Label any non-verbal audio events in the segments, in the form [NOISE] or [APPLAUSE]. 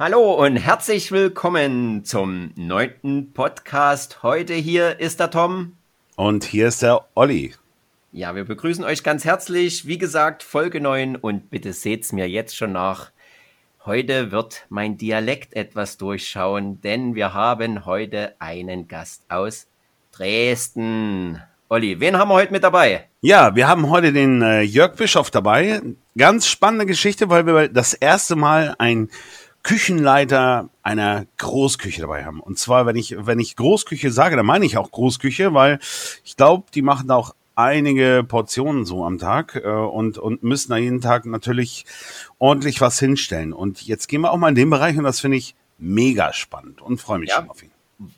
Hallo und herzlich willkommen zum neunten Podcast. Heute hier ist der Tom. Und hier ist der Olli. Ja, wir begrüßen euch ganz herzlich. Wie gesagt, Folge 9 und bitte seht's mir jetzt schon nach. Heute wird mein Dialekt etwas durchschauen, denn wir haben heute einen Gast aus Dresden. Olli, wen haben wir heute mit dabei? Ja, wir haben heute den äh, Jörg Bischof dabei. Ganz spannende Geschichte, weil wir das erste Mal ein Küchenleiter einer Großküche dabei haben. Und zwar, wenn ich, wenn ich Großküche sage, dann meine ich auch Großküche, weil ich glaube, die machen auch einige Portionen so am Tag äh, und, und müssen da jeden Tag natürlich ordentlich was hinstellen. Und jetzt gehen wir auch mal in den Bereich und das finde ich mega spannend und freue mich ja, schon auf ihn.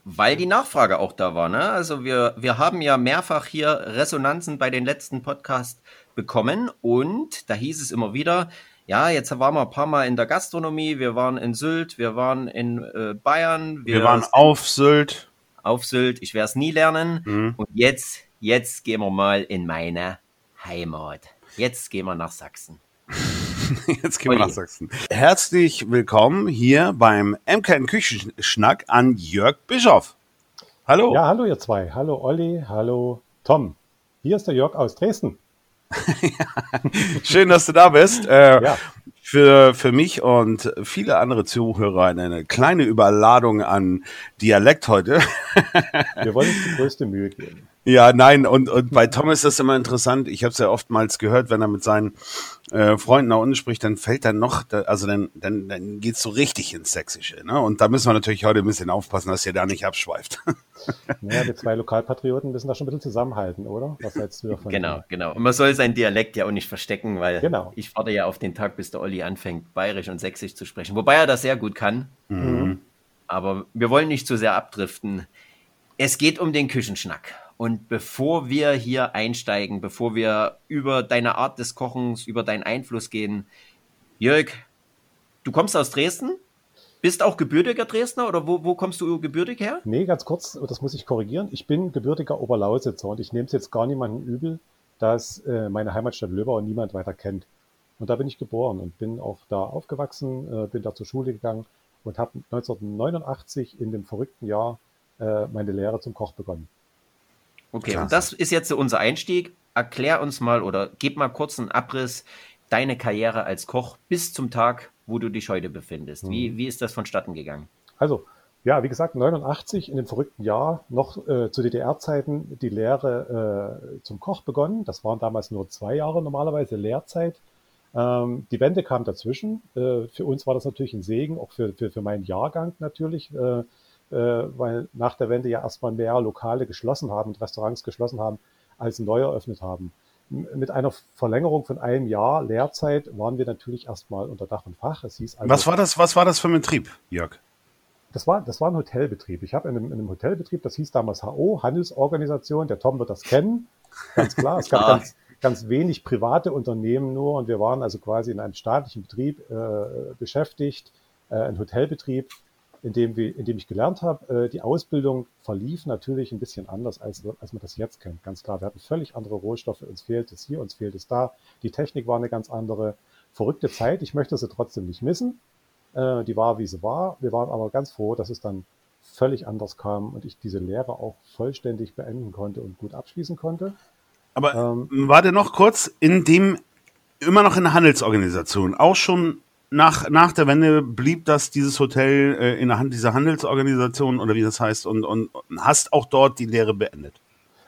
Weil die Nachfrage auch da war. Ne? Also wir, wir haben ja mehrfach hier Resonanzen bei den letzten Podcasts bekommen und da hieß es immer wieder, ja, jetzt waren wir ein paar Mal in der Gastronomie, wir waren in Sylt, wir waren in äh, Bayern. Wir, wir waren auf Sylt. Auf Sylt, ich werde es nie lernen. Mhm. Und jetzt jetzt gehen wir mal in meine Heimat. Jetzt gehen wir nach Sachsen. [LAUGHS] Jetzt gehen wir nach Sachsen. Herzlich willkommen hier beim MKN Küchenschnack an Jörg Bischof. Hallo. Ja, hallo ihr zwei. Hallo Olli, hallo Tom. Hier ist der Jörg aus Dresden. [LAUGHS] Schön, dass du da bist. Äh, ja. für, für mich und viele andere Zuhörer eine kleine Überladung an Dialekt heute. Wir wollen uns die größte Mühe geben. Ja, nein, und, und bei Tom ist das immer interessant. Ich habe es ja oftmals gehört, wenn er mit seinen äh, Freunden da unten spricht, dann fällt dann noch, also dann, dann, dann geht's so richtig ins Sächsische. Ne? Und da müssen wir natürlich heute ein bisschen aufpassen, dass ihr da nicht abschweift. [LAUGHS] Naja, wir zwei Lokalpatrioten müssen da schon ein bisschen zusammenhalten, oder? Was hältst du davon? Genau, genau. Und man soll seinen Dialekt ja auch nicht verstecken, weil genau. ich warte ja auf den Tag, bis der Olli anfängt, bayerisch und sächsisch zu sprechen. Wobei er das sehr gut kann. Mhm. Aber wir wollen nicht zu sehr abdriften. Es geht um den Küchenschnack. Und bevor wir hier einsteigen, bevor wir über deine Art des Kochens, über deinen Einfluss gehen, Jörg, du kommst aus Dresden? Bist auch gebürtiger Dresdner oder wo, wo kommst du gebürtig her? Nee, ganz kurz, das muss ich korrigieren. Ich bin gebürtiger Oberlausitzer und ich nehme es jetzt gar niemandem übel, dass äh, meine Heimatstadt Löbau niemand weiter kennt. Und da bin ich geboren und bin auch da aufgewachsen, äh, bin da zur Schule gegangen und habe 1989 in dem verrückten Jahr äh, meine Lehre zum Koch begonnen. Okay, Klasse. und das ist jetzt unser Einstieg. Erklär uns mal oder gib mal kurz einen Abriss deine Karriere als Koch bis zum Tag, wo du dich heute befindest. Wie, mhm. wie ist das vonstatten gegangen? Also, ja, wie gesagt, 89 in dem verrückten Jahr, noch äh, zu DDR-Zeiten die Lehre äh, zum Koch begonnen. Das waren damals nur zwei Jahre normalerweise Lehrzeit. Ähm, die Wende kam dazwischen. Äh, für uns war das natürlich ein Segen, auch für, für, für meinen Jahrgang natürlich. Äh, äh, weil nach der Wende ja erstmal mehr Lokale geschlossen haben und Restaurants geschlossen haben, als neu eröffnet haben. Mit einer Verlängerung von einem Jahr Lehrzeit waren wir natürlich erstmal unter Dach und Fach. Es hieß also, was war das? Was war das für ein Betrieb, Jörg? Das war, das war ein Hotelbetrieb. Ich habe in, in einem, Hotelbetrieb, das hieß damals HO, Handelsorganisation. Der Tom wird das kennen, ganz klar. Es gab ganz, ganz wenig private Unternehmen nur und wir waren also quasi in einem staatlichen Betrieb äh, beschäftigt, äh, ein Hotelbetrieb in dem, wir, in dem ich gelernt habe. Äh, die Ausbildung verlief natürlich ein bisschen anders, als, als man das jetzt kennt. Ganz klar, wir hatten völlig andere Rohstoffe. Uns fehlt es hier, uns fehlt es da. Die Technik war eine ganz andere. Verrückte Zeit. Ich möchte sie trotzdem nicht missen. Äh, die war, wie sie war. Wir waren aber ganz froh, dass es dann völlig anders kam und ich diese Lehre auch vollständig beenden konnte und gut abschließen konnte. Aber ähm, warte noch kurz, in dem immer noch in der Handelsorganisation, auch schon nach, nach der Wende blieb das dieses Hotel äh, in der Hand dieser Handelsorganisation oder wie das heißt und, und, und hast auch dort die Lehre beendet.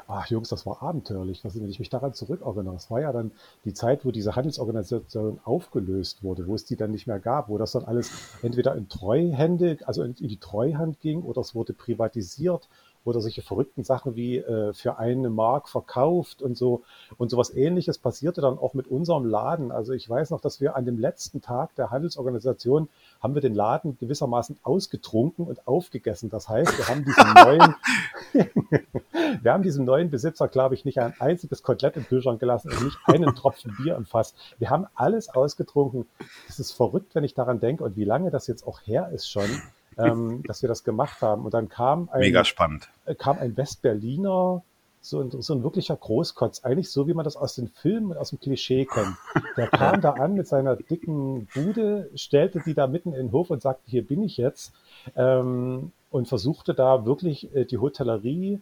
Ach Jungs, das war abenteuerlich. wenn ich mich daran zurückerinnere, es war ja dann die Zeit, wo diese Handelsorganisation aufgelöst wurde, wo es die dann nicht mehr gab, wo das dann alles entweder in Treuhände, also in die Treuhand ging oder es wurde privatisiert oder solche verrückten Sachen wie äh, für eine Mark verkauft und so. Und sowas ähnliches passierte dann auch mit unserem Laden. Also ich weiß noch, dass wir an dem letzten Tag der Handelsorganisation haben wir den Laden gewissermaßen ausgetrunken und aufgegessen. Das heißt, wir haben diesen neuen, [LAUGHS] wir haben diesem neuen Besitzer, glaube ich, nicht ein einziges Kotelett im Kühlschrank gelassen und nicht einen Tropfen Bier im Fass. Wir haben alles ausgetrunken. Das ist verrückt, wenn ich daran denke und wie lange das jetzt auch her ist schon ähm, dass wir das gemacht haben. Und dann kam ein, Mega spannend. Äh, kam ein Westberliner so ein, so ein wirklicher Großkotz, eigentlich so, wie man das aus den Filmen, aus dem Klischee kennt. Der [LAUGHS] kam da an mit seiner dicken Bude, stellte die da mitten in den Hof und sagte, hier bin ich jetzt, ähm, und versuchte da wirklich äh, die Hotellerie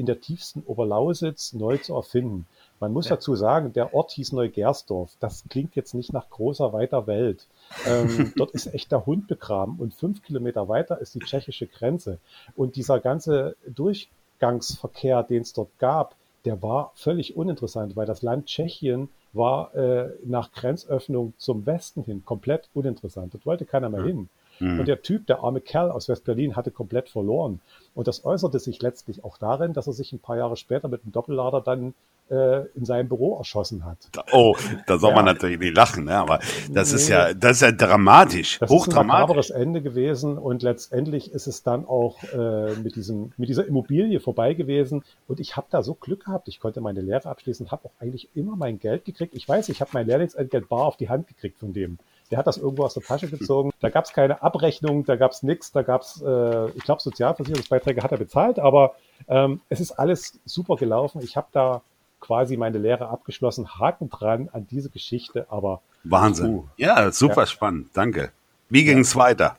in der tiefsten Oberlausitz neu zu erfinden. Man muss ja. dazu sagen, der Ort hieß Neugersdorf. Das klingt jetzt nicht nach großer, weiter Welt. Ähm, [LAUGHS] dort ist echt der Hund begraben und fünf Kilometer weiter ist die tschechische Grenze. Und dieser ganze Durchgangsverkehr, den es dort gab, der war völlig uninteressant, weil das Land Tschechien war äh, nach Grenzöffnung zum Westen hin komplett uninteressant. Dort wollte keiner mehr hin. Mhm. Und der Typ, der arme Kerl aus West-Berlin, hatte komplett verloren. Und das äußerte sich letztlich auch darin, dass er sich ein paar Jahre später mit einem Doppellader dann äh, in seinem Büro erschossen hat. Oh, da soll ja. man natürlich nicht lachen, ne? aber das nee. ist ja, das ist ja dramatisch, das hochdramatisch. Das ist ein Ende gewesen und letztendlich ist es dann auch äh, mit diesem, mit dieser Immobilie vorbei gewesen und ich habe da so Glück gehabt, ich konnte meine Lehre abschließen, habe auch eigentlich immer mein Geld gekriegt. Ich weiß, ich habe mein Lehrlingsentgelt bar auf die Hand gekriegt von dem. Der hat das irgendwo aus der Tasche gezogen. Da gab es keine Abrechnung, da gab es nichts, da gab es, äh, ich glaube, Sozialversicherungsbeiträge hat er bezahlt, aber ähm, es ist alles super gelaufen. Ich habe da quasi meine Lehre abgeschlossen. Haken dran an diese Geschichte, aber. Wahnsinn. Uh, ja, super ja. spannend. Danke. Wie ging es ja. weiter?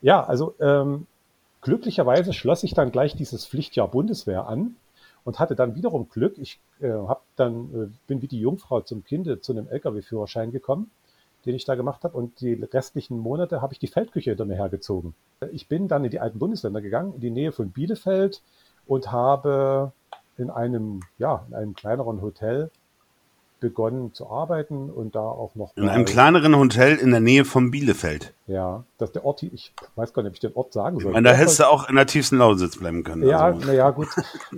Ja, also ähm, glücklicherweise schloss ich dann gleich dieses Pflichtjahr Bundeswehr an und hatte dann wiederum Glück. Ich äh, hab dann äh, bin wie die Jungfrau zum Kinde zu einem LKW-Führerschein gekommen, den ich da gemacht habe und die restlichen Monate habe ich die Feldküche hinter mir hergezogen. Ich bin dann in die alten Bundesländer gegangen, in die Nähe von Bielefeld und habe in einem, ja, in einem kleineren Hotel begonnen zu arbeiten und da auch noch. In einem kleineren Hotel in der Nähe von Bielefeld. Ja, dass der Ort, ich weiß gar nicht, ob ich den Ort sagen soll. Ich meine, da hättest du auch in der tiefsten Lausitz bleiben können. Ja, also. naja, gut,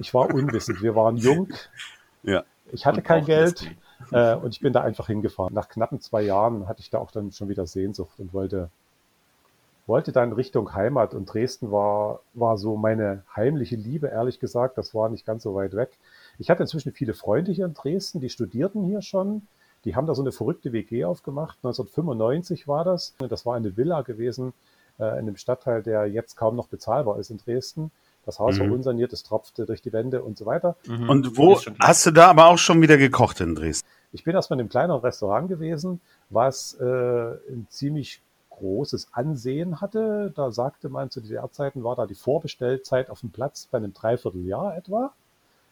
ich war unwissend. Wir waren jung. [LAUGHS] Ja. Ich hatte kein Geld äh, und ich bin da einfach hingefahren. Nach knappen zwei Jahren hatte ich da auch dann schon wieder Sehnsucht und wollte wollte dann Richtung Heimat und Dresden war, war so meine heimliche Liebe, ehrlich gesagt. Das war nicht ganz so weit weg. Ich hatte inzwischen viele Freunde hier in Dresden, die studierten hier schon. Die haben da so eine verrückte WG aufgemacht. 1995 war das. Das war eine Villa gewesen äh, in einem Stadtteil, der jetzt kaum noch bezahlbar ist in Dresden. Das Haus mhm. war unsaniert, es tropfte durch die Wände und so weiter. Mhm. Und wo hast du da aber auch schon wieder gekocht in Dresden? Ich bin erstmal in einem kleineren Restaurant gewesen, was äh, ein ziemlich großes Ansehen hatte. Da sagte man, zu DDR-Zeiten war da die Vorbestellzeit auf dem Platz bei einem Dreivierteljahr etwa.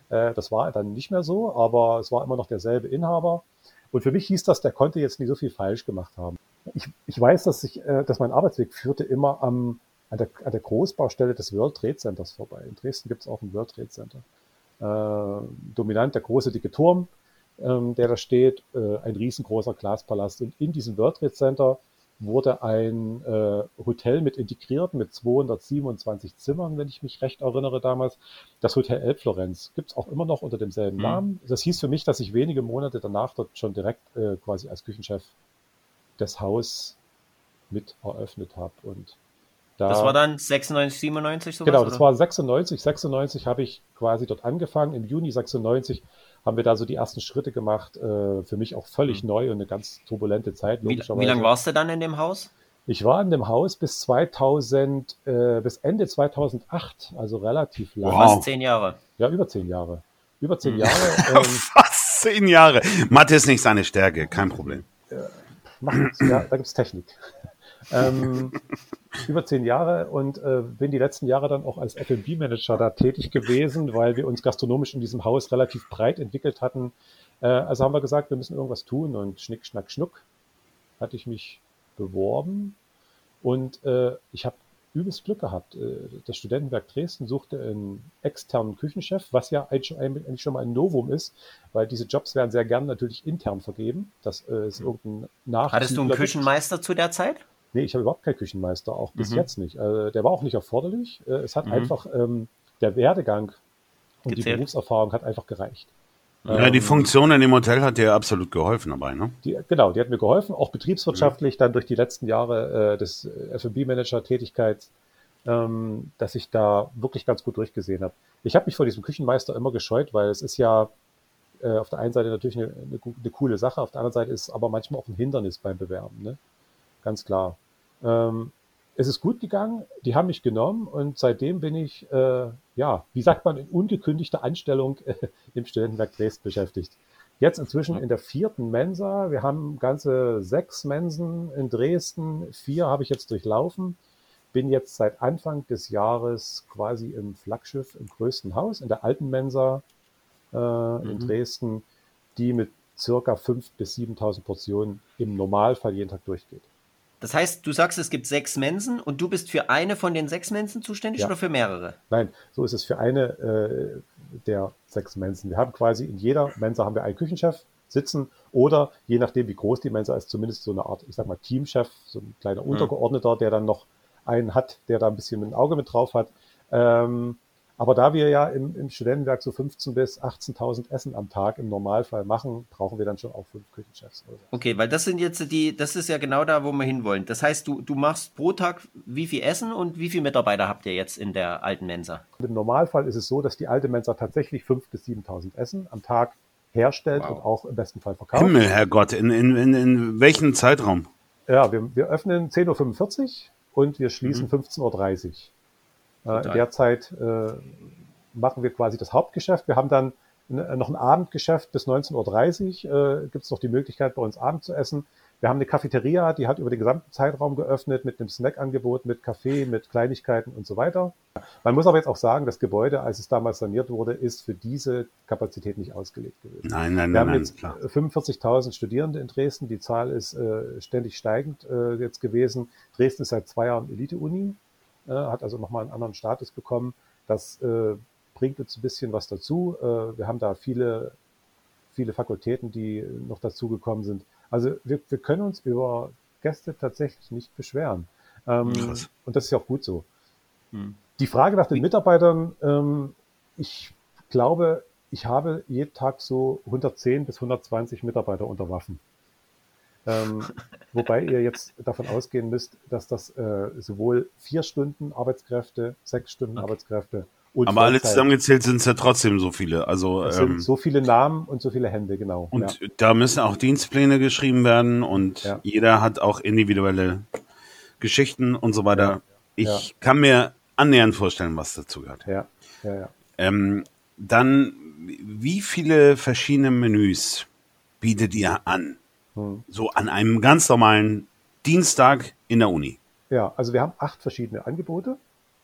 Äh, das war dann nicht mehr so, aber es war immer noch derselbe Inhaber. Und für mich hieß das, der konnte jetzt nicht so viel falsch gemacht haben. Ich, ich weiß, dass, ich, äh, dass mein Arbeitsweg führte immer am, an, der, an der Großbaustelle des World Trade Centers vorbei. In Dresden gibt es auch ein World Trade Center. Äh, dominant der große dicke Turm, ähm, der da steht, äh, ein riesengroßer Glaspalast. Und in diesem World Trade Center wurde ein äh, Hotel mit integriert mit 227 Zimmern, wenn ich mich recht erinnere damals. Das Hotel Elbflorenz gibt es auch immer noch unter demselben mhm. Namen. Das hieß für mich, dass ich wenige Monate danach dort schon direkt äh, quasi als Küchenchef das Haus mit eröffnet habe. Und da, das war dann 96, 97 sowas? Genau, das oder? war 96. 96 habe ich quasi dort angefangen. Im Juni 96 haben wir da so die ersten Schritte gemacht. Äh, für mich auch völlig mhm. neu und eine ganz turbulente Zeit. Wie, wie lange warst du dann in dem Haus? Ich war in dem Haus bis 2000, äh, bis Ende 2008, also relativ lang. Wow. Fast zehn Jahre. Ja, über zehn Jahre. Über zehn mhm. Jahre. [LAUGHS] Ähm, Fast zehn Jahre. Mathe ist nicht seine Stärke, kein Problem. Äh, ja, da gibt es Technik. Ähm, über zehn Jahre und äh, bin die letzten Jahre dann auch als F&B-Manager da tätig gewesen, weil wir uns gastronomisch in diesem Haus relativ breit entwickelt hatten. Äh, also haben wir gesagt, wir müssen irgendwas tun und schnick, schnack, schnuck hatte ich mich beworben und äh, ich habe übelst Glück gehabt. Äh, das Studentenwerk Dresden suchte einen externen Küchenchef, was ja eigentlich schon mal ein Novum ist, weil diese Jobs werden sehr gern natürlich intern vergeben. Das äh, ist irgendein Nach. Hattest du einen Küchenmeister zu der Zeit? Nee, ich habe überhaupt keinen Küchenmeister, auch bis mhm. jetzt nicht. Äh, der war auch nicht erforderlich. Äh, es hat mhm. einfach ähm, der Werdegang und Gezählt. die Berufserfahrung hat einfach gereicht. Ja, die ähm, Funktion in dem Hotel hat dir absolut geholfen dabei, ne? Die, genau, die hat mir geholfen, auch betriebswirtschaftlich, ja. dann durch die letzten Jahre äh, des F&B-Manager-Tätigkeits, ähm, dass ich da wirklich ganz gut durchgesehen habe. Ich habe mich vor diesem Küchenmeister immer gescheut, weil es ist ja äh, auf der einen Seite natürlich eine, eine, eine, coole Sache, auf der anderen Seite ist es aber manchmal auch ein Hindernis beim Bewerben, ne? Ganz klar. Ähm, es ist gut gegangen, die haben mich genommen und seitdem bin ich, äh, ja, wie sagt man, in ungekündigter Anstellung äh, im Studentenwerk Dresden beschäftigt. Jetzt inzwischen in der vierten Mensa. Wir haben ganze sechs Mensen in Dresden. Vier habe ich jetzt durchlaufen. Bin jetzt seit Anfang des Jahres quasi im Flaggschiff im größten Haus, in der alten Mensa äh, mhm. in Dresden, die mit circa 5.000 bis 7.000 Portionen im Normalfall jeden Tag durchgeht. Das heißt, du sagst, es gibt sechs Mensen und du bist für eine von den sechs Mensen zuständig ja. oder für mehrere? Nein, so ist es für eine äh, der sechs Mensen. Wir haben quasi in jeder Mensa haben wir einen Küchenchef sitzen oder je nachdem, wie groß die Mensa ist, zumindest so eine Art, ich sag mal, Teamchef, so ein kleiner mhm. Untergeordneter, der dann noch einen hat, der da ein bisschen ein Auge mit drauf hat. Ähm, aber da wir ja im, im Studentenwerk so 15.000 bis 18.000 Essen am Tag im Normalfall machen, brauchen wir dann schon auch fünf Küchenchefs. So. Okay, weil das sind jetzt die, das ist ja genau da, wo wir hinwollen. Das heißt, du, du machst pro Tag wie viel Essen und wie viele Mitarbeiter habt ihr jetzt in der alten Mensa? Im Normalfall ist es so, dass die alte Mensa tatsächlich 5.000 bis 7.000 Essen am Tag herstellt wow. und auch im besten Fall verkauft. Himmel, Herrgott, in, in, in, in welchem Zeitraum? Ja, wir, wir öffnen 10.45 Uhr und wir schließen mhm. 15.30 Uhr. Äh, in der Zeit äh, machen wir quasi das Hauptgeschäft. Wir haben dann noch ein Abendgeschäft bis 19.30 Uhr. Äh, Gibt es noch die Möglichkeit, bei uns Abend zu essen. Wir haben eine Cafeteria, die hat über den gesamten Zeitraum geöffnet mit einem Snackangebot, mit Kaffee, mit Kleinigkeiten und so weiter. Man muss aber jetzt auch sagen, das Gebäude, als es damals saniert wurde, ist für diese Kapazität nicht ausgelegt gewesen. Nein, nein, Wir nein. Wir haben jetzt 45.000 Studierende in Dresden. Die Zahl ist äh, ständig steigend äh, jetzt gewesen. Dresden ist seit zwei Jahren Elite-Uni äh, hat also nochmal einen anderen Status bekommen. Das äh, bringt uns ein bisschen was dazu. Äh, wir haben da viele, viele Fakultäten, die noch dazugekommen sind. Also wir, wir können uns über Gäste tatsächlich nicht beschweren. Ähm, und das ist ja auch gut so. Hm. Die Frage nach den Mitarbeitern, ähm, ich glaube, ich habe jeden Tag so 110 bis 120 Mitarbeiter unter Waffen. Ähm, wobei ihr jetzt davon ausgehen müsst, dass das äh, sowohl vier Stunden Arbeitskräfte, sechs Stunden okay. Arbeitskräfte und Aber alle zusammengezählt sind es ja trotzdem so viele. Also es sind ähm, so viele Namen und so viele Hände, genau. Und ja. da müssen auch Dienstpläne geschrieben werden und ja. jeder hat auch individuelle Geschichten und so weiter. Ja. Ich kann mir annähernd vorstellen, was dazu gehört. Ja, ja, ja. Ähm, dann, wie viele verschiedene Menüs bietet ihr an? Hm. So an einem ganz normalen Dienstag in der Uni. Ja, also wir haben acht verschiedene Angebote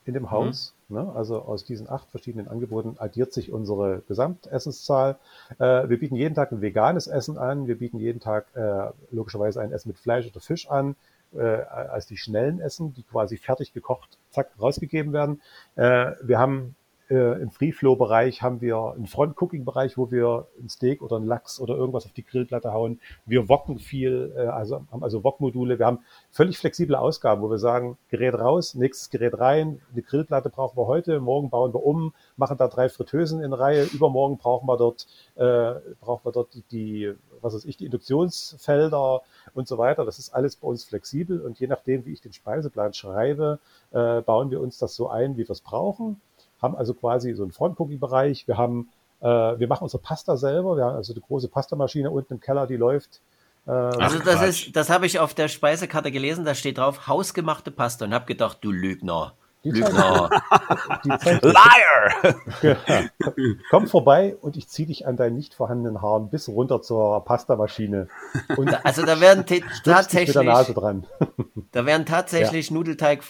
in dem Haus. Mhm. Ne? Also aus diesen acht verschiedenen Angeboten addiert sich unsere Gesamtessenszahl. Äh, wir bieten jeden Tag ein veganes Essen an. Wir bieten jeden Tag äh, logischerweise ein Essen mit Fleisch oder Fisch an, äh, als die schnellen Essen, die quasi fertig gekocht, zack, rausgegeben werden. Äh, wir haben äh, Im Free-Flow-Bereich haben wir einen Front-Cooking-Bereich, wo wir ein Steak oder ein Lachs oder irgendwas auf die Grillplatte hauen. Wir wocken viel, äh, also haben also Wok-Module. Wir haben völlig flexible Ausgaben, wo wir sagen, Gerät raus, nächstes Gerät rein, eine Grillplatte brauchen wir heute, morgen bauen wir um, machen da drei Fritteusen in Reihe, übermorgen brauchen wir dort, äh, brauchen wir dort die, die, was weiß ich, die Induktionsfelder und so weiter. Das ist alles bei uns flexibel und je nachdem, wie ich den Speiseplan schreibe, äh, bauen wir uns das so ein, wie wir es brauchen haben also quasi so einen Front-Cookie-Bereich. Wir haben, äh, wir machen unsere Pasta selber. Wir haben also eine große Pastamaschine unten im Keller, die läuft. Äh, also das Quatsch. ist, das habe ich auf der Speisekarte gelesen. Da steht drauf hausgemachte Pasta und habe gedacht, du Lügner. Die Lügner. [LAUGHS] Zeit, Liar! Ja. [LAUGHS] Komm vorbei und ich ziehe dich an deinen nicht vorhandenen Haaren bis runter zur Pastamaschine. Und also da werden [LAUGHS] tatsächlich Da werden tatsächlich ja. Nudelteig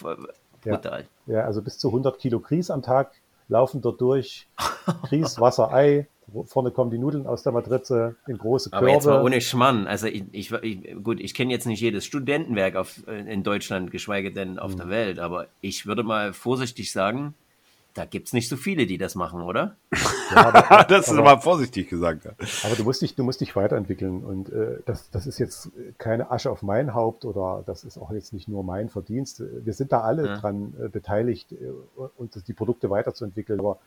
brutal. Ja. ja, also bis zu 100 Kilo Grieß am Tag laufen dort durch. [LAUGHS] Grieß, Wasser, Ei. Vorne kommen die Nudeln aus der Matrize in große Körbe. Aber jetzt mal ohne Schmann. Also ich, ich, ich gut, ich kenne jetzt nicht jedes Studentenwerk auf, in Deutschland, geschweige denn auf mhm. der Welt, aber ich würde mal vorsichtig sagen, da gibt es nicht so viele, die das machen, oder? Ja, aber, [LAUGHS] das ist aber vorsichtig gesagt. Aber du musst dich, du musst dich weiterentwickeln und äh, das, das ist jetzt keine Asche auf mein Haupt oder das ist auch jetzt nicht nur mein Verdienst. Wir sind da alle ja. dran äh, beteiligt äh, und die Produkte weiterzuentwickeln. Aber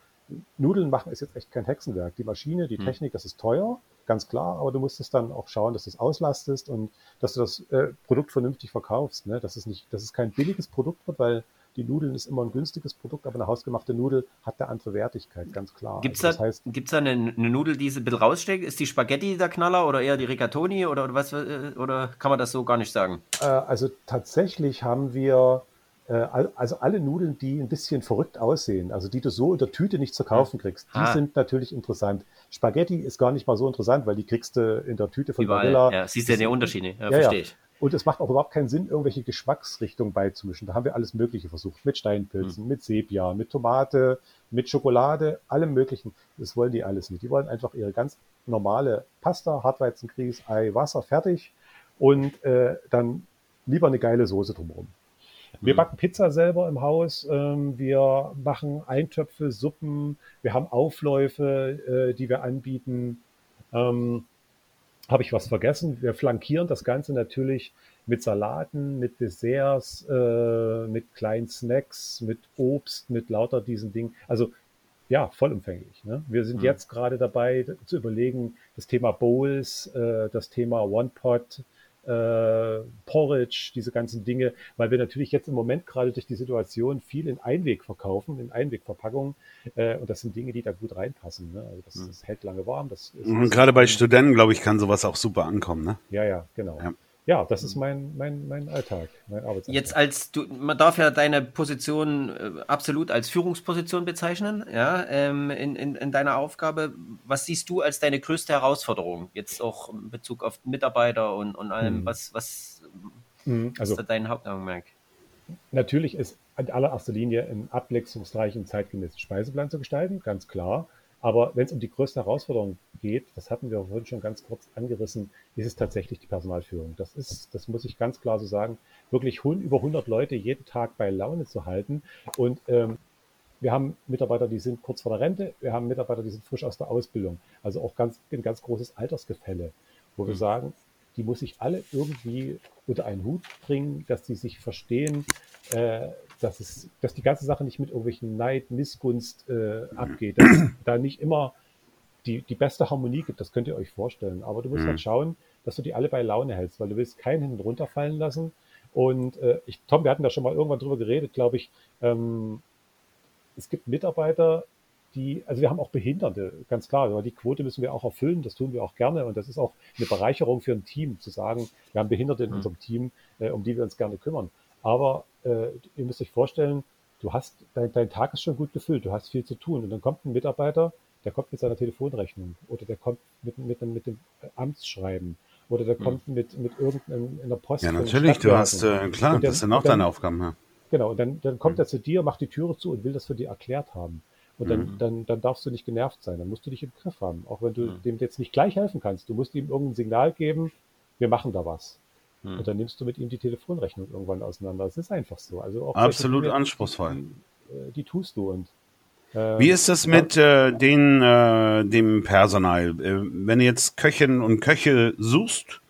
Nudeln machen ist jetzt echt kein Hexenwerk. Die Maschine, die hm. Technik, das ist teuer, ganz klar, aber du musst es dann auch schauen, dass du es auslastest und dass du das äh, Produkt vernünftig verkaufst. Ne? Dass es nicht, dass es kein billiges Produkt wird, weil die Nudeln ist immer ein günstiges Produkt, aber eine hausgemachte Nudel hat eine andere Wertigkeit, ganz klar. Gibt es also, da, das heißt, da eine, eine, Nudel, die ein bisschen raussteckt? Ist die Spaghetti der Knaller oder eher die Rigatoni oder, oder was? Äh, oder kann man das so gar nicht sagen? Äh, also tatsächlich haben wir äh, also alle Nudeln, die ein bisschen verrückt aussehen, also die du so in der Tüte nicht zu kaufen kriegst, die ah. sind natürlich interessant. Spaghetti ist gar nicht mal so interessant, weil die kriegst du in der Tüte von Überall. Barilla. Ja, siehst du ja die Unterschiede, ja, ja, verstehe ich. Und es macht auch überhaupt keinen Sinn, irgendwelche Geschmacksrichtungen beizumischen. Da haben wir alles Mögliche versucht. Mit Steinpilzen, hm. mit Sepia, mit Tomate, mit Schokolade, allem Möglichen. Das wollen die alles nicht. Die wollen einfach ihre ganz normale Pasta, Hartweizengrieß, Ei, Wasser, fertig. Und äh, dann lieber eine geile Soße drumherum. Wir mhm. backen Pizza selber im Haus. Ähm, wir machen Eintöpfe, Suppen. Wir haben Aufläufe, äh, die wir anbieten. Habe ich was vergessen? Wir flankieren das Ganze natürlich mit Salaten, mit Desserts, äh, mit kleinen Snacks, mit Obst, mit lauter diesen Dingen. Also ja, vollumfänglich. Ne? Wir sind mhm. jetzt gerade dabei zu überlegen, das Thema Bowls, äh, das Thema One Pot, äh, Porridge, diese ganzen Dinge, weil wir natürlich jetzt im Moment gerade durch die Situation viel in Einweg verkaufen, in Einwegverpackungen. Äh, und das sind Dinge, die da gut reinpassen. Ne? Also das, das, hält lange warm. Das ist, und gerade bei Studenten, glaube ich, kann sowas auch super ankommen. Ne? Ja, ja, genau. Ja ja, das ist mein, mein, mein Alltag, mein Arbeitsalltag. Jetzt als du, man darf ja deine Position äh, absolut als Führungsposition bezeichnen, ja, ähm, in, in, in deiner Aufgabe. Was siehst du als deine größte Herausforderung? Jetzt auch in Bezug auf Mitarbeiter und, und allem, mhm. was, was mhm. also, ist da dein Hauptaugenmerk? Natürlich ist in allererster Linie einen abwechslungsreichen, zeitgemäßen Speiseplan zu gestalten, ganz klar. Aber wenn es um die größte Herausforderung geht, das hatten wir vorhin schon ganz kurz angerissen, ist es tatsächlich die Personalführung. Das ist, das muss ich ganz klar so sagen, wirklich über 100 Leute jeden Tag bei Laune zu halten. Und ähm, wir haben Mitarbeiter, die sind kurz vor der Rente, wir haben Mitarbeiter, die sind frisch aus der Ausbildung. Also auch ganz, ein ganz großes Altersgefälle, wo wir mhm. sagen, die muss ich alle irgendwie unter einen Hut bringen, dass die sich verstehen, äh, dass, es, dass die ganze Sache nicht mit irgendwelchen Neid, Missgunst äh, abgeht, dass es [CLEARS THROAT] da nicht immer die, die beste Harmonie gibt, das könnt ihr euch vorstellen. Aber du musst mhm. halt schauen, dass du die alle bei Laune hältst, weil du willst keinen hinten runterfallen lassen. Und äh, ich, Tom, wir hatten da schon mal irgendwann drüber geredet, glaube ich. Ähm, es gibt Mitarbeiter, die, also wir haben auch Behinderte, ganz klar, aber die Quote müssen wir auch erfüllen, das tun wir auch gerne und das ist auch eine Bereicherung für ein Team, zu sagen, wir haben Behinderte in mhm. unserem Team, äh, um die wir uns gerne kümmern. Aber äh, ihr müsst euch vorstellen, du hast, dein, dein Tag ist schon gut gefüllt, du hast viel zu tun. Und dann kommt ein Mitarbeiter, der kommt mit seiner Telefonrechnung oder der kommt mit, mit, mit dem Amtsschreiben oder der hm. kommt mit, mit irgendeiner Post. Ja, natürlich, du hast, äh, klar, der, das sind auch dann, deine Aufgaben. Ja. Genau, und dann, dann kommt mhm. er zu dir, macht die Türe zu und will das für dich erklärt haben. Und dann, mhm. dann, dann darfst du nicht genervt sein, dann musst du dich im Griff haben. Auch wenn du mhm. dem jetzt nicht gleich helfen kannst. Du musst ihm irgendein Signal geben, wir machen da was. Hm. Und dann nimmst du mit ihm die Telefonrechnung irgendwann auseinander. Es ist einfach so. Also Absolut Dinge, anspruchsvoll. Die, äh, die, tust du. Und, äh, Wie ist das mit äh, den, äh, dem Personal? Äh, wenn du jetzt Köchinnen und Köche suchst,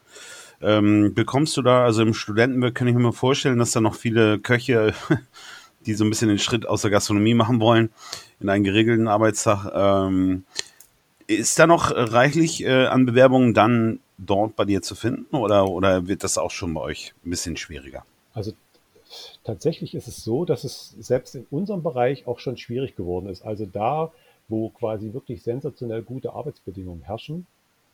ähm, bekommst du da, also im Studentenwerk kann ich mir vorstellen, dass da noch viele Köche, [LAUGHS] die so ein bisschen den Schritt aus der Gastronomie machen wollen, in einen geregelten Arbeitstag. Ähm, ist da noch reichlich äh, an Bewerbungen dann dort bei dir zu finden oder, oder wird das auch schon bei euch ein bisschen schwieriger? Also tatsächlich ist es so, dass es selbst in unserem Bereich auch schon schwierig geworden ist. Also da, wo quasi wirklich sensationell gute Arbeitsbedingungen herrschen,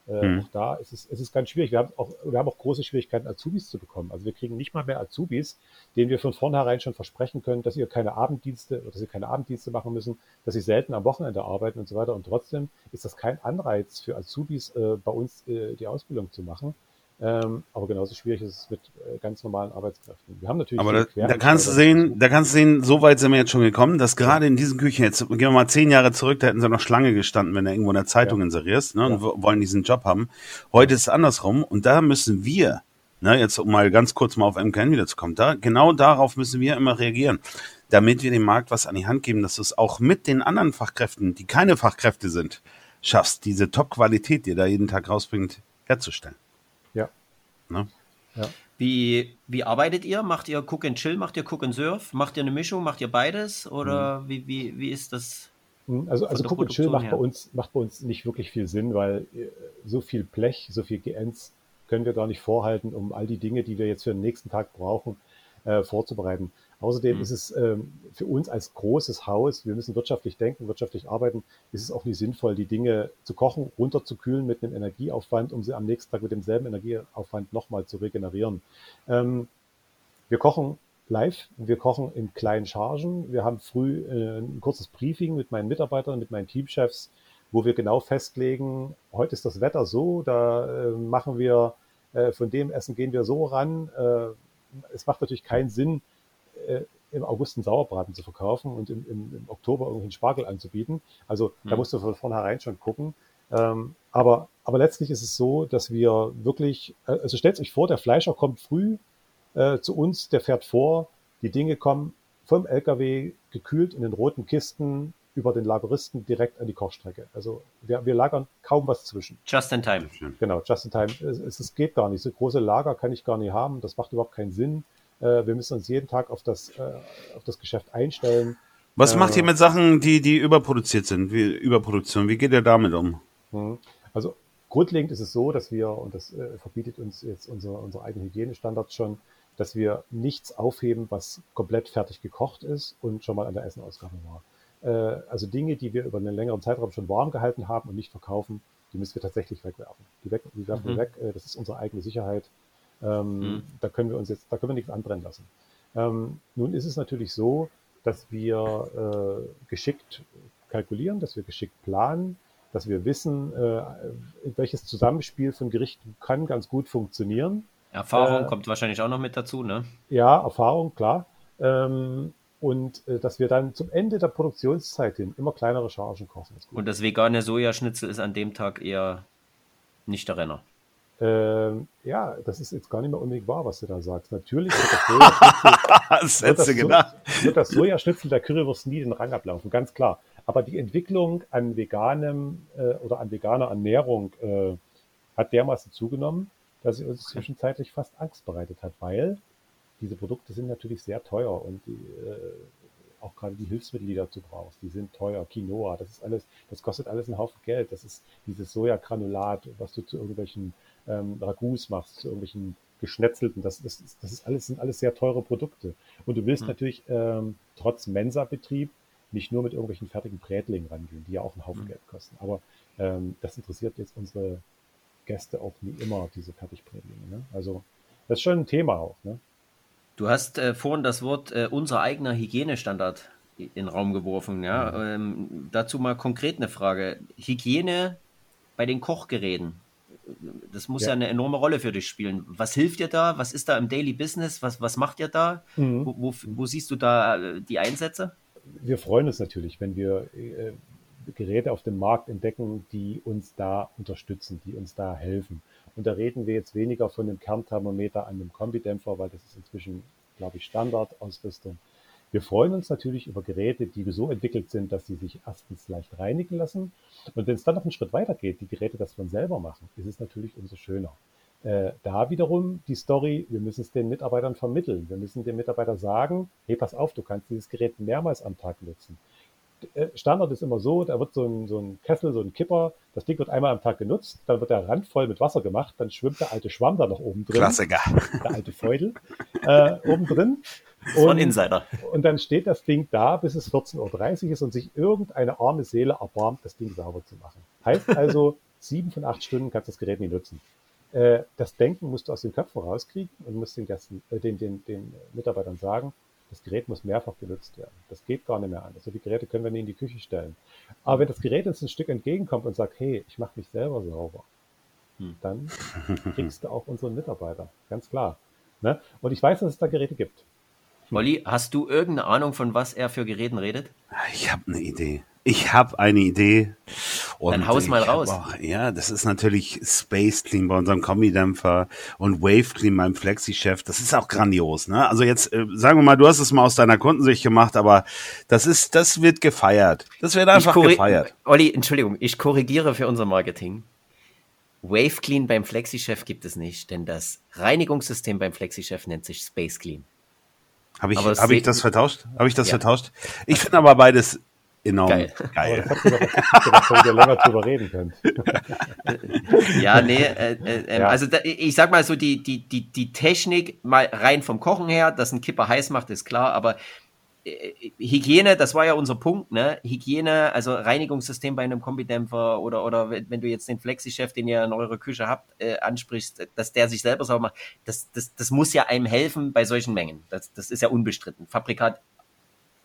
äh, mhm. Auch da ist es, es ist ganz schwierig. Wir haben, auch, wir haben auch große Schwierigkeiten, Azubis zu bekommen. Also wir kriegen nicht mal mehr Azubis, denen wir von vornherein schon versprechen können, dass ihr keine Abenddienste oder dass sie keine Abenddienste machen müssen, dass sie selten am Wochenende arbeiten und so weiter. Und trotzdem ist das kein Anreiz für Azubis, äh, bei uns äh, die Ausbildung zu machen. Ähm, aber genauso schwierig ist es mit äh, ganz normalen Arbeitskräften. Wir haben natürlich. Aber da, da kannst du sehen, da kannst du sehen, so weit sind wir jetzt schon gekommen, dass gerade in diesen Küchen jetzt, gehen wir mal zehn Jahre zurück, da hätten sie noch Schlange gestanden, wenn du irgendwo in der Zeitung ja. inserierst, ne, ja. und wollen diesen Job haben. Heute ist es andersrum und da müssen wir, ne, jetzt um mal ganz kurz mal auf MKN wiederzukommen, da, genau darauf müssen wir immer reagieren, damit wir dem Markt was an die Hand geben, dass du es auch mit den anderen Fachkräften, die keine Fachkräfte sind, schaffst, diese Top-Qualität, die da jeden Tag rausbringt, herzustellen. Ne? Ja. Wie, wie arbeitet ihr? Macht ihr Cook and Chill? Macht ihr Cook and Surf? Macht ihr eine Mischung? Macht ihr beides? Oder mhm. wie, wie, wie ist das? Mhm, also, also Cook and Chill macht bei, uns, macht bei uns nicht wirklich viel Sinn, weil äh, so viel Blech, so viel Geends können wir gar nicht vorhalten, um all die Dinge, die wir jetzt für den nächsten Tag brauchen, äh, vorzubereiten. Außerdem mhm. ist es ähm, für uns als großes Haus, wir müssen wirtschaftlich denken, wirtschaftlich arbeiten, ist es auch nicht sinnvoll, die Dinge zu kochen, runterzukühlen mit einem Energieaufwand, um sie am nächsten Tag mit demselben Energieaufwand nochmal zu regenerieren. Ähm, wir kochen live. Wir kochen in kleinen Chargen. Wir haben früh äh, ein kurzes Briefing mit meinen Mitarbeitern, mit meinen Teamchefs, wo wir genau festlegen, heute ist das Wetter so, da äh, machen wir, äh, von dem Essen gehen wir so ran. Äh, es macht natürlich keinen Sinn, äh, im August einen Sauerbraten zu verkaufen und im, im, im Oktober irgendeinen Spargel anzubieten. Also da hm. musst du von vornherein schon gucken. Ähm, aber, aber letztlich ist es so, dass wir wirklich, äh, also stellt euch vor, der Fleischer kommt früh äh, zu uns, der fährt vor, die Dinge kommen vom LKW gekühlt in den roten Kisten über den Lageristen direkt an die Kochstrecke. Also wir, wir lagern kaum was zwischen. Just in time. Genau, just in time. Es, es geht gar nicht. So große Lager kann ich gar nicht haben. Das macht überhaupt keinen Sinn. Äh, wir müssen uns jeden Tag auf das, äh, auf das Geschäft einstellen. Was äh, macht ihr mit Sachen, die, die überproduziert sind? Wie, Überproduktion, wie geht ihr damit um? Hm. Also grundlegend ist es so, dass wir, und das äh, verbietet uns jetzt unsere, unsere eigenen Hygienestandards schon, dass wir nichts aufheben, was komplett fertig gekocht ist und schon mal an der Essenausgabe war. Äh, also Dinge, die wir über einen längeren Zeitraum schon warm gehalten haben und nicht verkaufen, die müssen wir tatsächlich wegwerfen. Die, weg, die werfen mhm. wir weg. Äh, das ist unsere eigene Sicherheit. Ähm, mhm. Da können wir uns jetzt, da können wir nichts anbrennen lassen. Ähm, nun ist es natürlich so, dass wir äh, geschickt kalkulieren, dass wir geschickt planen, dass wir wissen, äh, welches Zusammenspiel von Gerichten kann ganz gut funktionieren. Erfahrung äh, kommt wahrscheinlich auch noch mit dazu, ne? Ja, Erfahrung, klar. Ähm, und äh, dass wir dann zum Ende der Produktionszeit hin immer kleinere Chargen kochen. Und das vegane Sojaschnitzel ist an dem Tag eher nicht der Renner. Ähm, ja, das ist jetzt gar nicht mehr unbedingt wahr, was du da sagst. Natürlich wird das Sojaschnitzel, [LAUGHS] wird das, so, wird das Sojaschnitzel der Currywurst nie den Rang ablaufen, ganz klar. Aber die Entwicklung an veganem äh, oder an veganer Ernährung äh, hat dermaßen zugenommen, dass sie uns zwischenzeitlich fast Angst bereitet hat, weil diese Produkte sind natürlich sehr teuer und die, äh, auch gerade die Hilfsmittel, die dazu brauchst, die sind teuer. Quinoa, das ist alles, das kostet alles einen Haufen Geld. Das ist dieses Sojagranulat, was du zu irgendwelchen ähm, Ragouts machst, zu irgendwelchen geschnetzelten. Das, das, das ist alles, sind alles sehr teure Produkte. Und du willst mhm. natürlich ähm, trotz Mensa-Betrieb nicht nur mit irgendwelchen fertigen Brätlingen rangehen, die ja auch einen Haufen mhm. Geld kosten. Aber ähm, das interessiert jetzt unsere Gäste auch nie immer, diese Fertigbrätlinge. Ne? Also das ist schon ein Thema auch. Ne? Du hast äh, vorhin das Wort äh, unser eigener Hygienestandard in den Raum geworfen. Ja? Ähm, dazu mal konkret eine Frage. Hygiene bei den Kochgeräten. Das muss ja. ja. eine enorme Rolle für dich spielen. Was hilft dir da? Was ist da im Daily Business? Was, was macht ihr da? Mhm. Wo, wo, wo, siehst du da äh, die Einsätze? Wir freuen uns natürlich, wenn wir äh, Geräte auf dem Markt entdecken, die uns da unterstützen, die uns da helfen. Und da reden wir jetzt weniger von dem Kernthermometer an dem Kombidämpfer, weil das ist inzwischen, glaube ich, Standardausrüstung. Wir freuen uns natürlich über Geräte, die so entwickelt sind, dass sie sich erstens leicht reinigen lassen. Und wenn es dann noch einen Schritt weiter geht, die Geräte das von selber machen, ist es natürlich umso schöner. Äh, da wiederum die Story, wir müssen es den Mitarbeitern vermitteln. Wir müssen dem Mitarbeiter sagen, hey, pass auf, du kannst dieses Gerät mehrmals am Tag nutzen. Äh, Standard ist immer so, da wird so ein, so ein Kessel, so ein Kipper, das Ding wird einmal am Tag genutzt, dann wird der Rand voll mit Wasser gemacht, dann schwimmt der alte Schwamm da noch oben drin. Klassiker. Der alte Feudel äh, oben drin. [LAUGHS] Und, Von Insider. Und dann steht das Ding da, bis es 14.30 Uhr ist und sich irgendeine arme Seele erbarmt, das Ding sauber zu machen. Heißt also, [LAUGHS] sieben von acht Stunden kannst du das Gerät nicht nutzen. Äh, das Denken musst du aus den Köpfen rauskriegen und musst den, Gästen, äh, den, den, den Mitarbeitern sagen, das Gerät muss mehrfach genutzt werden. Das geht gar nicht mehr anders. Also die Geräte können wir nicht in die Küche stellen. Aber wenn das Gerät uns ein Stück entgegenkommt und sagt, hey, ich mache mich selber sauber, hm. dann [LAUGHS] kriegst du auch unseren Mitarbeiter. Ganz klar. Ne? Und ich weiß, dass es da Geräte gibt. Molly, hast du irgendeine Ahnung, von was er für Geräten redet? Ich habe eine Idee. Ich habe eine Idee. Und Dann haus mal raus. Auch, ja, das ist natürlich Space Clean bei unserem Kombidämpfer und Wave Clean beim Flexi-Chef. Das ist auch grandios, ne? Also jetzt, äh, sagen wir mal, du hast es mal aus deiner Kundensicht gemacht, aber das ist, das wird gefeiert. Das wird einfach gefeiert. Olli, Entschuldigung, ich korrigiere für unser Marketing. Wave Clean beim Flexi-Chef gibt es nicht, denn das Reinigungssystem beim Flexi-Chef nennt sich Space Clean. Habe ich, hab ich das vertauscht? Habe ich das ja. vertauscht? Ich finde aber beides enorm geil. geil. Aber das länger drüber reden können. [LAUGHS] ja, nee, äh, äh, ja. also da, ich sag mal so, die, die, die, die Technik mal rein vom Kochen her, dass ein Kipper heiß macht, ist klar, aber äh, Hygiene, das war ja unser Punkt, ne? Hygiene, also Reinigungssystem bei einem Kombidämpfer oder, oder wenn du jetzt den Flexi-Chef, den ihr in eurer Küche habt, äh, ansprichst, dass der sich selber sauber macht, das, das, das muss ja einem helfen bei solchen Mengen. Das, das ist ja unbestritten. Fabrikat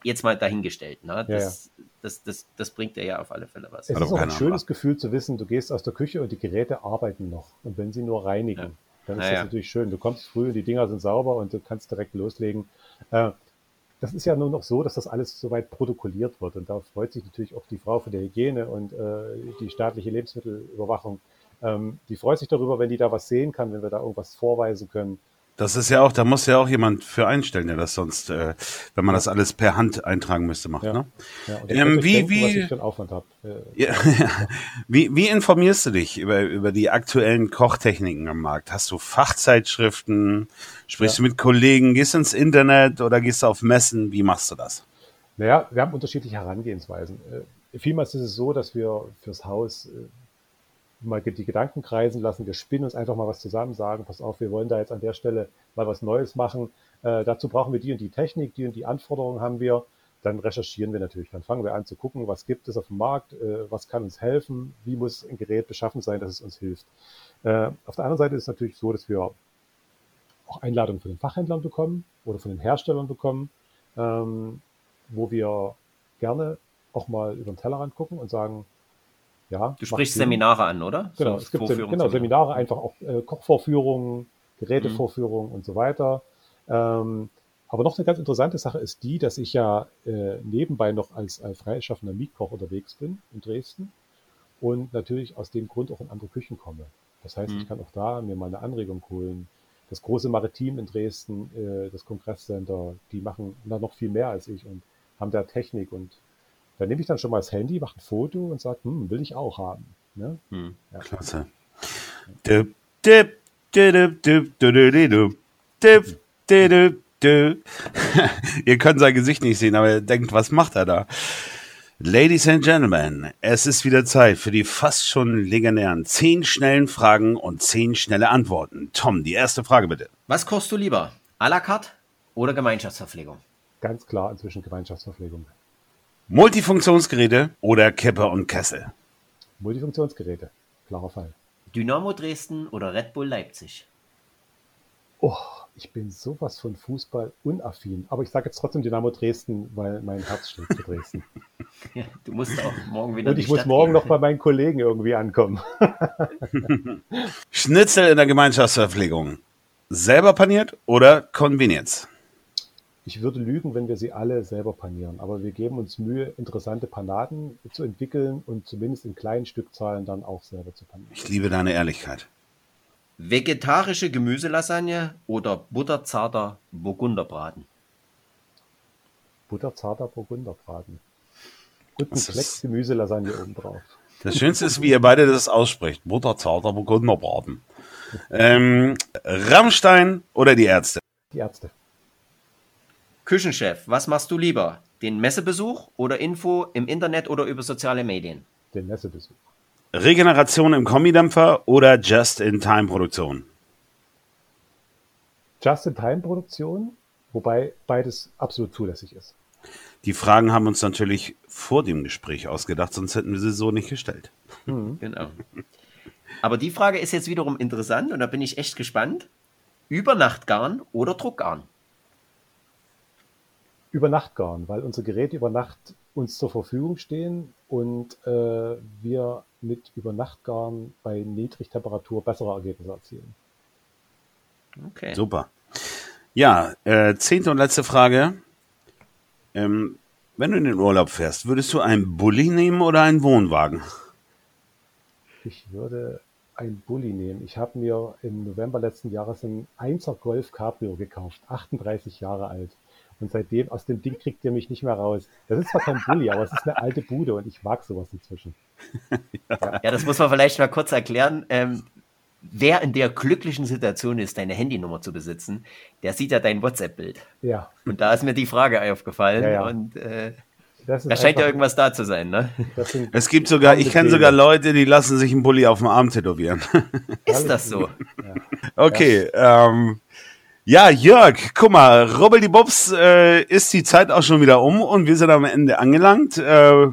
jetzt mal dahingestellt. Ne? Das, ja, ja. Das, das, das, bringt dir ja auf alle Fälle was. Es ist auch ein schönes Gefühl zu wissen, du gehst aus der Küche und die Geräte arbeiten noch. Und wenn sie nur reinigen, ja. dann ist das natürlich schön. Du kommst früh, die Dinger sind sauber und du kannst direkt loslegen. Äh, das ist ja nur noch so, dass das alles soweit protokolliert wird. Und da freut sich natürlich auch die Frau für die Hygiene und äh, die staatliche Lebensmittelüberwachung. Ähm, die freut sich darüber, wenn die da was sehen kann, wenn wir da irgendwas vorweisen können. Das ist ja auch, da muss ja auch jemand für einstellen, der das sonst, äh, wenn man das alles per Hand eintragen müsste, macht. Ja. Ne? Ja, ähm, wie, denken, wie, äh, ja, [LAUGHS] wie, wie informierst du dich über, über die aktuellen Kochtechniken am Markt? Hast du Fachzeitschriften? Sprichst du mit Kollegen? Gehst du ins Internet oder gehst du auf Messen? Wie machst du das? Naja, wir haben unterschiedliche Herangehensweisen. Äh, vielmals ist es so, dass wir fürs Haus äh, mal die Gedanken kreisen lassen, wir spinnen uns einfach mal was zusammen, sagen, pass auf, wir wollen da jetzt an der Stelle mal was Neues machen. Äh, dazu brauchen wir die und die Technik, die und die Anforderungen haben wir. Dann recherchieren wir natürlich, dann fangen wir an zu gucken, was gibt es auf dem Markt, äh, was kann uns helfen, wie muss ein Gerät beschaffen sein, dass es uns hilft. Äh, auf der anderen Seite ist es natürlich so, dass wir auch Einladungen von den Fachhändlern bekommen oder von den Herstellern bekommen, ähm, wo wir gerne auch mal über den Tellerrand gucken und sagen, ja, du sprichst Seminare an, oder? Genau, so es gibt Sem genau, Seminare, einfach auch äh, Kochvorführungen, Gerätevorführungen mhm. und so weiter. Ähm, aber noch eine ganz interessante Sache ist die, dass ich ja äh, nebenbei noch als, als freischaffender Mietkoch unterwegs bin in Dresden und natürlich aus dem Grund auch in andere Küchen komme. Das heißt, mhm. ich kann auch da mir mal eine Anregung holen. Das große Maritim in Dresden, äh, das Kongresscenter, die machen da noch viel mehr als ich und haben da Technik und da nehme ich dann schon mal das Handy, mache ein Foto und sage, hm, will ich auch haben. Ne? Hm, ja. Klasse. Dip, dip, dip, dip, dip, dip, dip, dip, [LAUGHS] Ihr könnt sein Gesicht nicht sehen, aber ihr denkt, was macht er da? Ladies and Gentlemen, es ist wieder Zeit für die fast schon legendären zehn schnellen Fragen und zehn schnelle Antworten. Tom, die erste Frage bitte. Was kochst du lieber? A la carte oder Gemeinschaftsverpflegung? Ganz klar inzwischen Gemeinschaftsverpflegung. Multifunktionsgeräte oder Kipper und Kessel? Multifunktionsgeräte, klarer Fall. Dynamo Dresden oder Red Bull Leipzig? Oh, ich bin sowas von Fußball unaffin. Aber ich sage jetzt trotzdem Dynamo Dresden, weil mein Herz schlägt für Dresden. [LAUGHS] ja, du musst auch morgen wieder. Und ich muss morgen gehen. noch bei meinen Kollegen irgendwie ankommen. [LAUGHS] Schnitzel in der Gemeinschaftsverpflegung. Selber paniert oder Convenience? Ich würde lügen, wenn wir sie alle selber panieren, aber wir geben uns Mühe, interessante Panaden zu entwickeln und zumindest in kleinen Stückzahlen dann auch selber zu panieren. Ich liebe deine Ehrlichkeit. Vegetarische Gemüselasagne oder butterzarter Burgunderbraten? Butterzarter Burgunderbraten. Und ein Flex Gemüselasagne oben drauf. Das Schönste ist, wie ihr beide das aussprecht. Butterzarter Burgunderbraten. Ähm, Rammstein oder die Ärzte? Die Ärzte. Küchenchef, was machst du lieber? Den Messebesuch oder Info im Internet oder über soziale Medien? Den Messebesuch. Regeneration im Kombidämpfer oder Just-in-Time-Produktion? Just-in-Time-Produktion, wobei beides absolut zulässig ist. Die Fragen haben uns natürlich vor dem Gespräch ausgedacht, sonst hätten wir sie so nicht gestellt. Mhm. Genau. Aber die Frage ist jetzt wiederum interessant und da bin ich echt gespannt. Übernachtgarn oder Druckgarn? Über Nacht garen, weil unsere Geräte über Nacht uns zur Verfügung stehen und äh, wir mit über Nacht garen bei Niedrigtemperatur bessere Ergebnisse erzielen. Okay. Super. Ja, äh, zehnte und letzte Frage. Ähm, wenn du in den Urlaub fährst, würdest du einen Bulli nehmen oder einen Wohnwagen? Ich würde einen Bulli nehmen. Ich habe mir im November letzten Jahres einen 1er Golf Cabrio gekauft, 38 Jahre alt. Und seitdem, aus dem Ding kriegt ihr mich nicht mehr raus. Das ist zwar kein Bulli, aber es ist eine alte Bude und ich mag sowas inzwischen. [LAUGHS] ja. ja, das muss man vielleicht mal kurz erklären. Ähm, wer in der glücklichen Situation ist, deine Handynummer zu besitzen, der sieht ja dein WhatsApp-Bild. Ja. Und da ist mir die Frage aufgefallen ja, ja. und äh, da scheint ja irgendwas da zu sein, ne? Es gibt sogar, ich kenne sogar Leute, die lassen sich einen Bulli auf dem Arm tätowieren. Ist das so? [LAUGHS] Ja. Okay, ähm, Ja, Jörg, guck mal, Robbel die Bobs äh, ist die Zeit auch schon wieder um und wir sind am Ende angelangt. Äh,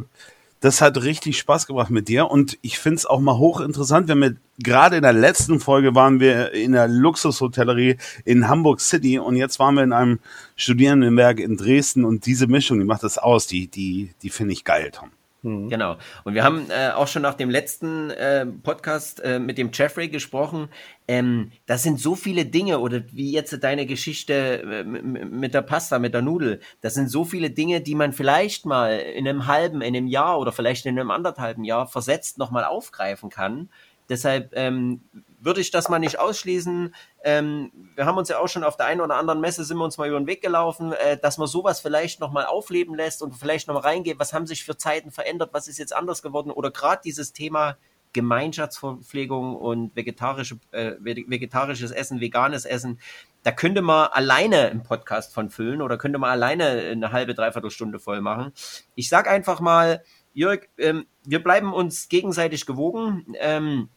das hat richtig Spaß gebracht mit dir und ich finde es auch mal hochinteressant, wenn wir gerade in der letzten Folge waren wir in der Luxushotellerie in Hamburg City und jetzt waren wir in einem Studierendenwerk in Dresden und diese Mischung, die macht das aus, die, die, die finde ich geil, Tom. Mhm. Genau. Und wir haben äh, auch schon nach dem letzten äh, Podcast äh, mit dem Jeffrey gesprochen. Ähm, das sind so viele Dinge, oder wie jetzt deine Geschichte äh, mit der Pasta, mit der Nudel. Das sind so viele Dinge, die man vielleicht mal in einem halben, in einem Jahr oder vielleicht in einem anderthalben Jahr versetzt nochmal aufgreifen kann. Deshalb ähm, würde ich das mal nicht ausschließen. Ähm, wir haben uns ja auch schon auf der einen oder anderen Messe sind wir uns mal über den Weg gelaufen, äh, dass man sowas vielleicht nochmal aufleben lässt und vielleicht nochmal reingeht, was haben sich für Zeiten verändert, was ist jetzt anders geworden oder gerade dieses Thema Gemeinschaftsverpflegung und vegetarische, äh, vegetarisches Essen, veganes Essen, da könnte man alleine einen Podcast von füllen oder könnte man alleine eine halbe, dreiviertel Stunde voll machen. Ich sag einfach mal, Jörg, ähm, wir bleiben uns gegenseitig gewogen. Ähm,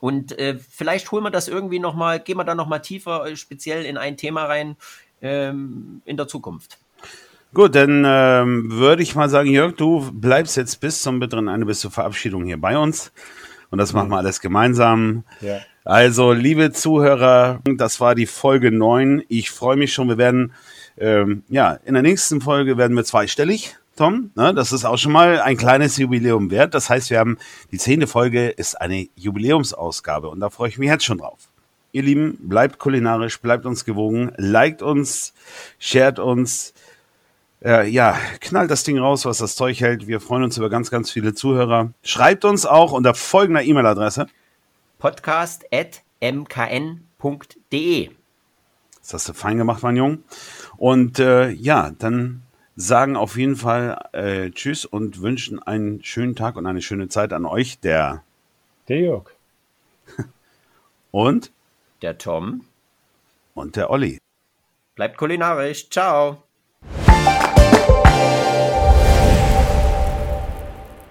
und äh, vielleicht holen wir das irgendwie nochmal, gehen wir da nochmal tiefer, äh, speziell in ein Thema rein ähm, in der Zukunft. Gut, dann ähm, würde ich mal sagen, Jörg, du bleibst jetzt bis zum bitteren Ende, bis zur Verabschiedung hier bei uns. Und das machen wir alles gemeinsam. Ja. Also, liebe Zuhörer, das war die Folge 9. Ich freue mich schon. Wir werden, ähm, ja, in der nächsten Folge werden wir zweistellig. Tom. Ne? Das ist auch schon mal ein kleines Jubiläum wert. Das heißt, wir haben die zehnte Folge ist eine Jubiläumsausgabe und da freue ich mich jetzt schon drauf. Ihr Lieben, bleibt kulinarisch, bleibt uns gewogen, liked uns, shared uns. Äh, ja, knallt das Ding raus, was das Zeug hält. Wir freuen uns über ganz, ganz viele Zuhörer. Schreibt uns auch unter folgender E-Mail-Adresse: podcast.mkn.de. Das hast du fein gemacht, mein Jung. Und äh, ja, dann sagen auf jeden Fall äh, Tschüss und wünschen einen schönen Tag und eine schöne Zeit an euch, der. Der Jörg. [LAUGHS] Und? Der Tom. Und der Olli. Bleibt kulinarisch. Ciao.